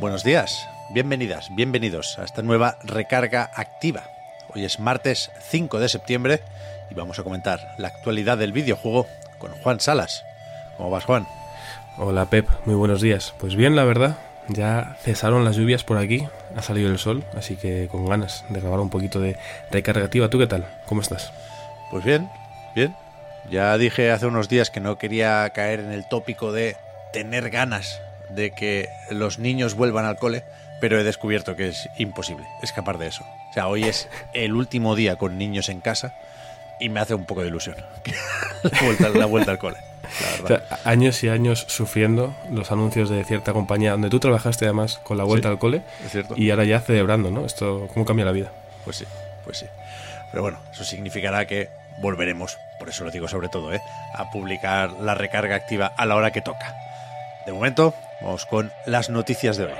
Buenos días, bienvenidas, bienvenidos a esta nueva recarga activa. Hoy es martes 5 de septiembre y vamos a comentar la actualidad del videojuego con Juan Salas. ¿Cómo vas, Juan? Hola, Pep, muy buenos días. Pues bien, la verdad, ya cesaron las lluvias por aquí, ha salido el sol, así que con ganas de grabar un poquito de recarga activa. ¿Tú qué tal? ¿Cómo estás? Pues bien, bien. Ya dije hace unos días que no quería caer en el tópico de tener ganas de que los niños vuelvan al cole, pero he descubierto que es imposible escapar de eso. O sea, hoy es el último día con niños en casa y me hace un poco de ilusión la, vuelta, la vuelta al cole. O sea, años y años sufriendo los anuncios de cierta compañía donde tú trabajaste además con la vuelta Sí, al cole es cierto. y ahora ya celebrando, ¿no? Esto, ¿cómo cambia la vida? Pues sí, pues sí. Pero bueno, eso significará que volveremos, por eso lo digo sobre todo, ¿eh? a publicar la recarga activa a la hora que toca. De momento, vamos con las noticias de hoy.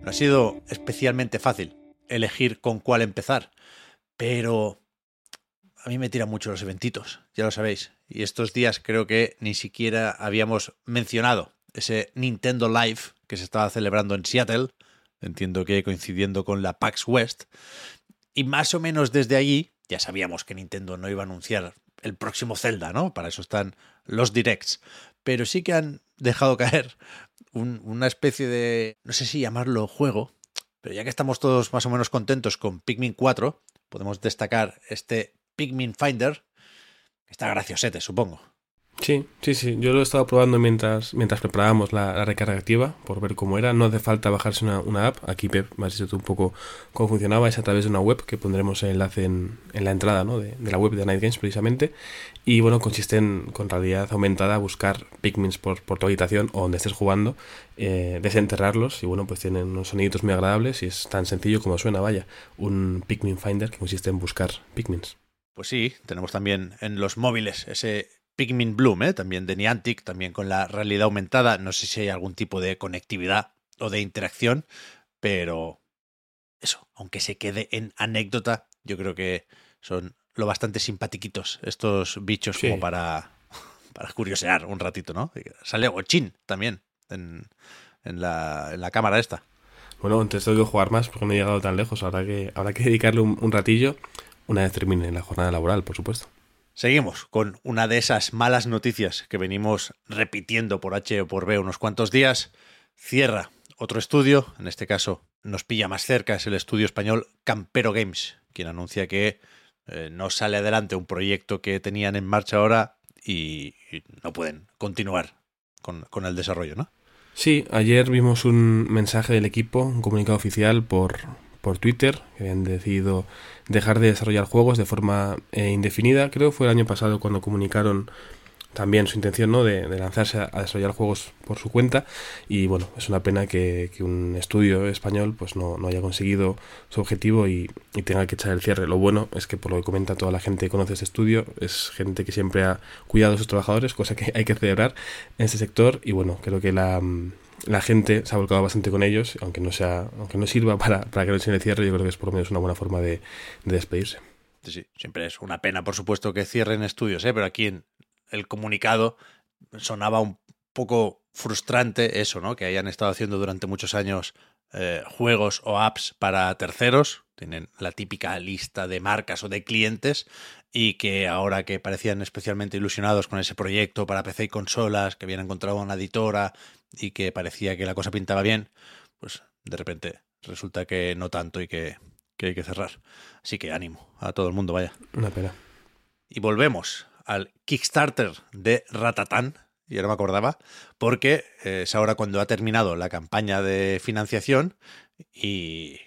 No ha sido especialmente fácil elegir con cuál empezar, pero a mí me tiran mucho los eventitos, ya lo sabéis. Y estos días creo que ni siquiera habíamos mencionado ese Nintendo Live que se estaba celebrando en Seattle, entiendo que coincidiendo con la PAX West. Y más o menos desde allí ya sabíamos que Nintendo no iba a anunciar el próximo Zelda, ¿no? Para eso están los directs. Pero sí que han dejado caer un- una especie de, no sé si llamarlo juego, pero ya que estamos todos más o menos contentos con Pikmin 4, podemos destacar este Pikmin Finder, que está graciosete, supongo. Sí, sí, sí. Yo lo he estado probando mientras, mientras preparábamos la, recarga activa por ver cómo era. No hace falta bajarse una, una app. Aquí, Pep, me has dicho tú un poco cómo funcionaba. Es a través de una web que pondremos el enlace en, en la entrada ¿no? de, de la web de Night Games, precisamente. Y bueno, consiste en, con realidad aumentada, buscar Pikmins por, por tu habitación o donde estés jugando, eh, desenterrarlos. Y bueno, pues tienen unos soniditos muy agradables y es tan sencillo como suena, vaya. Un Pikmin Finder que consiste en buscar Pikmins. Pues sí, tenemos también en los móviles ese Pikmin Bloom, ¿eh? también de Niantic, también con la realidad aumentada. No sé si hay algún tipo de conectividad o de interacción, pero eso, aunque se quede en anécdota, yo creo que son lo bastante simpatiquitos estos bichos Sí. como para, para curiosear un ratito, ¿no? Sale Gochin también en, en, la, en la cámara esta. Bueno, antes tengo que jugar más porque no he llegado tan lejos. Habrá que, habrá que dedicarle un, un ratillo una vez termine la jornada laboral, por supuesto. Seguimos con una de esas malas noticias que venimos repitiendo por H o por B unos cuantos días. Cierra otro estudio, en este caso nos pilla más cerca, es el estudio español Campero Games, quien anuncia que eh, no sale adelante un proyecto que tenían en marcha ahora y, no pueden continuar con, con el desarrollo, ¿no? Sí, ayer vimos un mensaje del equipo, un comunicado oficial por, por Twitter, que habían decidido dejar de desarrollar juegos de forma eh, indefinida. Creo que fue el año pasado cuando comunicaron también su intención ¿no? de, lanzarse a, desarrollar juegos por su cuenta. Y bueno, es una pena que, que un estudio español pues no, no haya conseguido su objetivo y, y tenga que echar el cierre. Lo bueno es que por lo que comenta toda la gente que conoce este estudio, es gente que siempre ha cuidado a sus trabajadores, cosa que hay que celebrar en este sector. Y bueno, creo que la, la gente se ha volcado bastante con ellos, aunque no sea, aunque no sirva para, para que no se cierre, yo creo que es por lo menos una buena forma de, de despedirse. Sí, sí, siempre es una pena, por supuesto, que cierren estudios, ¿eh? pero aquí en el comunicado sonaba un poco frustrante eso, ¿no? Que hayan estado haciendo durante muchos años eh, juegos o apps para terceros, tienen la típica lista de marcas o de clientes y que ahora que parecían especialmente ilusionados con ese proyecto para PC y consolas, que habían encontrado una editora y que parecía que la cosa pintaba bien, pues de repente resulta que no tanto y que, que hay que cerrar. Así que ánimo a todo el mundo, vaya. Una pena. Y volvemos al Kickstarter de Ratatán, yo no me acordaba, porque eh, es ahora cuando ha terminado la campaña de financiación y,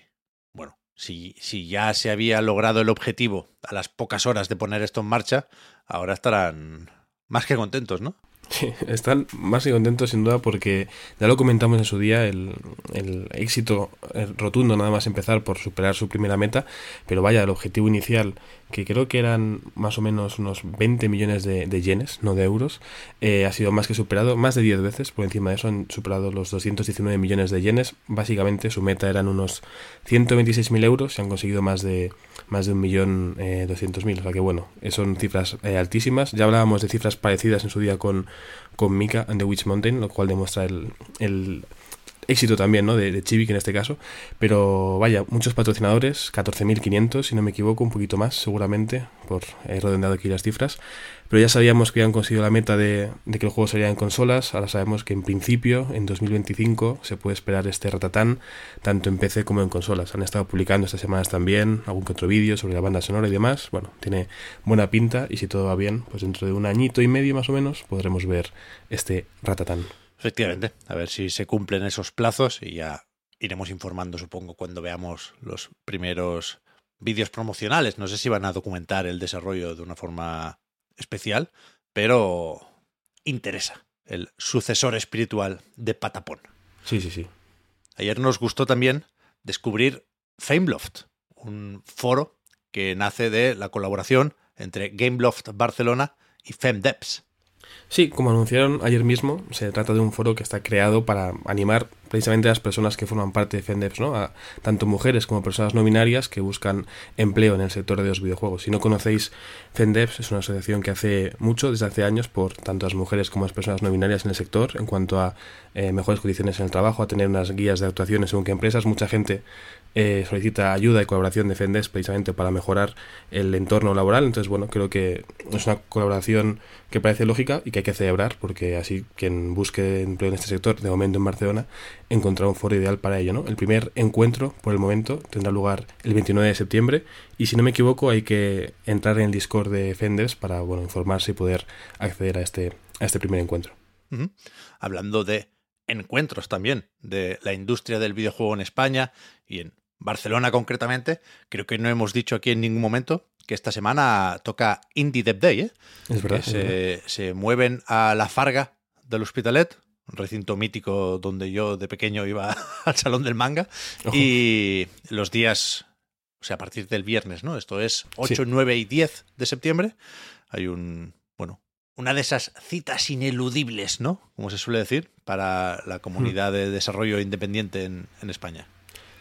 si, si ya se había logrado el objetivo a las pocas horas de poner esto en marcha, ahora estarán más que contentos, ¿no? Están más que contentos sin duda porque ya lo comentamos en su día, el, el, éxito rotundo nada más empezar por superar su primera meta, pero vaya, el objetivo inicial, que creo que eran más o menos unos 20 millones de, de yenes, no de euros, eh, ha sido más que superado, más de 10 veces. Por encima de eso han superado los 219 millones de yenes, básicamente su meta eran unos 126.000 euros. Y han conseguido más de más de un millón eh, doscientos mil, o sea que bueno, son cifras eh, altísimas, ya hablábamos de cifras parecidas en su día con con Mika and the Witch Mountain, lo cual demuestra el, el éxito también, ¿no? De, de Chivik en este caso. Pero vaya, muchos patrocinadores, 14.500, si no me equivoco, un poquito más, seguramente, por he redondeado aquí las cifras. Pero ya sabíamos que habían conseguido la meta de, que el juego salía en consolas. Ahora sabemos que en principio, en 2025, se puede esperar este ratatán, tanto en PC como en consolas. Han estado publicando estas semanas también algún que otro vídeo sobre la banda sonora y demás. Bueno, tiene buena pinta y si todo va bien, pues dentro de un añito y medio más o menos podremos ver este ratatán. Efectivamente, a ver si se cumplen esos plazos y ya iremos informando, supongo, cuando veamos los primeros vídeos promocionales. No sé si van a documentar el desarrollo de una forma especial, pero interesa el sucesor espiritual de Patapón. Sí, sí, sí. Ayer nos gustó también descubrir Fameloft, un foro que nace de la colaboración entre Gameloft Barcelona y FemDeps. Sí, como anunciaron ayer mismo, se trata de un foro que está creado para animar precisamente a las personas que forman parte de FENDEPS, ¿no? A tanto mujeres como personas no binarias que buscan empleo en el sector de los videojuegos. Si no conocéis FENDEPS, es una asociación que hace mucho, desde hace años, por tanto las mujeres como las personas no binarias en el sector, en cuanto a eh, mejores condiciones en el trabajo, a tener unas guías de actuaciones según qué empresas. Mucha gente eh, solicita ayuda y colaboración de FENDEPS precisamente para mejorar el entorno laboral. Entonces, bueno, creo que es una colaboración que parece lógica y que hay que celebrar, porque así quien busque empleo en este sector, de momento en Barcelona, encontrar un foro ideal para ello. ¿no? El primer encuentro, por el momento, tendrá lugar el 29 de septiembre y si no me equivoco hay que entrar en el Discord de Fenders para bueno, informarse y poder acceder a este, a este primer encuentro. Hablando de encuentros también de la industria del videojuego en España y en Barcelona concretamente, creo que no hemos dicho aquí en ningún momento que esta semana toca Indie Dev Day, ¿eh? Es verdad. Que se, verdad. se mueven a la Farga del Hospitalet, un recinto mítico donde yo de pequeño iba al salón del manga. Ojo. Y los días, o sea, a partir del viernes, ¿no? Esto es 8, sí. 9 y 10 de septiembre. Hay un, bueno, una de esas citas ineludibles, ¿no? Como se suele decir, para la comunidad de desarrollo independiente en, en España.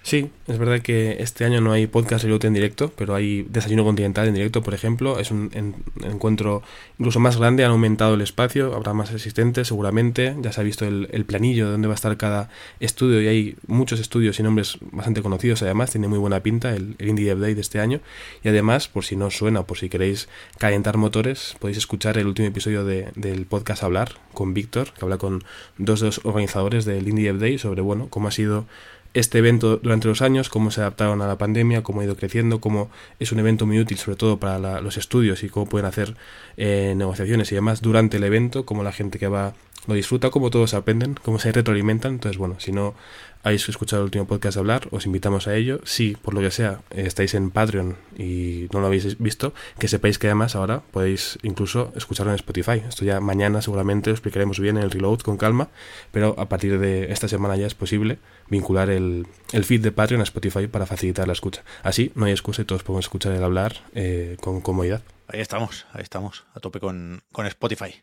Sí, es verdad que este año no hay podcast en directo, pero hay Desayuno Continental en directo, por ejemplo. Es un en, encuentro incluso más grande, han aumentado el espacio, habrá más asistentes seguramente. Ya se ha visto el, planillo de dónde va a estar cada estudio y hay muchos estudios y nombres bastante conocidos además. Tiene muy buena pinta el, el Indie Dev Day de este año. Y además, por si no os suena, por si queréis calentar motores, podéis escuchar el último episodio de, del podcast Hablar con Víctor, que habla con dos de los organizadores del Indie Dev Day sobre, bueno, cómo ha sido este evento durante los años, cómo se adaptaron a la pandemia, cómo ha ido creciendo, cómo es un evento muy útil sobre todo para la, los estudios y cómo pueden hacer eh, negociaciones y demás durante el evento, cómo la gente que va lo disfruta, cómo todos aprenden, cómo se retroalimentan. Entonces, bueno, si no habéis escuchado el último podcast hablar, os invitamos a ello. Si, por lo que sea, estáis en Patreon y no lo habéis visto, que sepáis que además ahora podéis incluso escucharlo en Spotify. Esto ya mañana seguramente lo explicaremos bien en el reload con calma, pero a partir de esta semana ya es posible vincular el, el feed de Patreon a Spotify para facilitar la escucha. Así no hay excusa y todos podemos escuchar el hablar eh, con comodidad. Ahí estamos, ahí estamos, a tope con, con Spotify.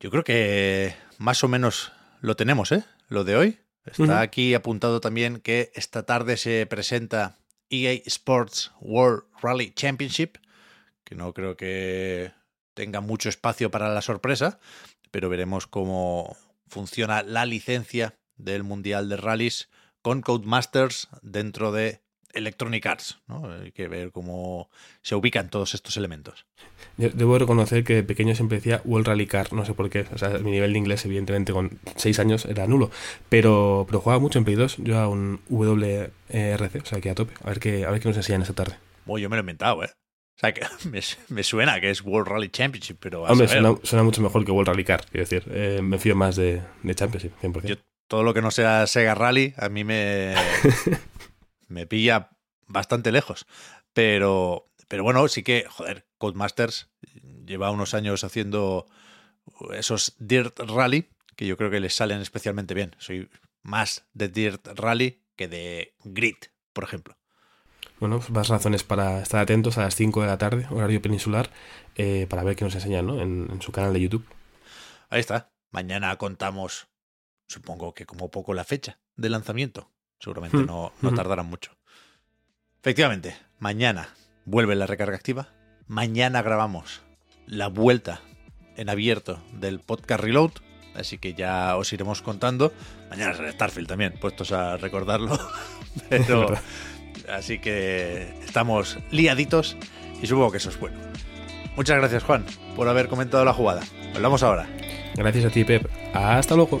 Yo creo que más o menos lo tenemos, ¿eh? Lo de hoy. Está uh -huh. aquí apuntado también que esta tarde se presenta EA Sports World Rally Championship, que no creo que tenga mucho espacio para la sorpresa, pero veremos cómo funciona la licencia del Mundial de Rallys con Codemasters dentro de Electronic Arts. ¿no? Hay que ver cómo se ubican todos estos elementos. Yo debo reconocer que de pequeño siempre decía World Rally Car, no sé por qué. O sea, mi nivel de inglés, evidentemente, con 6 años era nulo. Pero, pero jugaba mucho en Play 2. Yo a un WRC, o sea, que a tope. A ver qué, a ver qué nos enseñan esta tarde. Bueno, yo me lo he inventado, ¿eh? O sea, que me, suena que es World Rally Championship, pero... Hombre, suena, mucho mejor que World Rally Car, quiero decir. Eh, me fío más de, de Championship, 100%. todo lo que no sea Sega Rally, a mí me, me pilla bastante lejos. Pero, pero bueno, sí que, joder, Codemasters lleva unos años haciendo esos Dirt Rally, que yo creo que les salen especialmente bien. Soy más de Dirt Rally que de Grit, por ejemplo. Bueno, pues más razones para estar atentos a las 5 de la tarde, horario peninsular, eh, para ver qué nos enseñan ¿no? en, su canal de YouTube. Ahí está. Mañana contamos, supongo que como poco la fecha de lanzamiento. Seguramente hmm. no, no tardarán mucho. Efectivamente, mañana vuelve la recarga activa. Mañana grabamos la vuelta en abierto del podcast Reload. Así que ya os iremos contando. Mañana es Starfield también, puestos a recordarlo. Pero Así que estamos liaditos y supongo que eso es bueno. Muchas gracias, Juan, por haber comentado la jugada. Hablamos ahora. Gracias a ti, Pep. Hasta luego.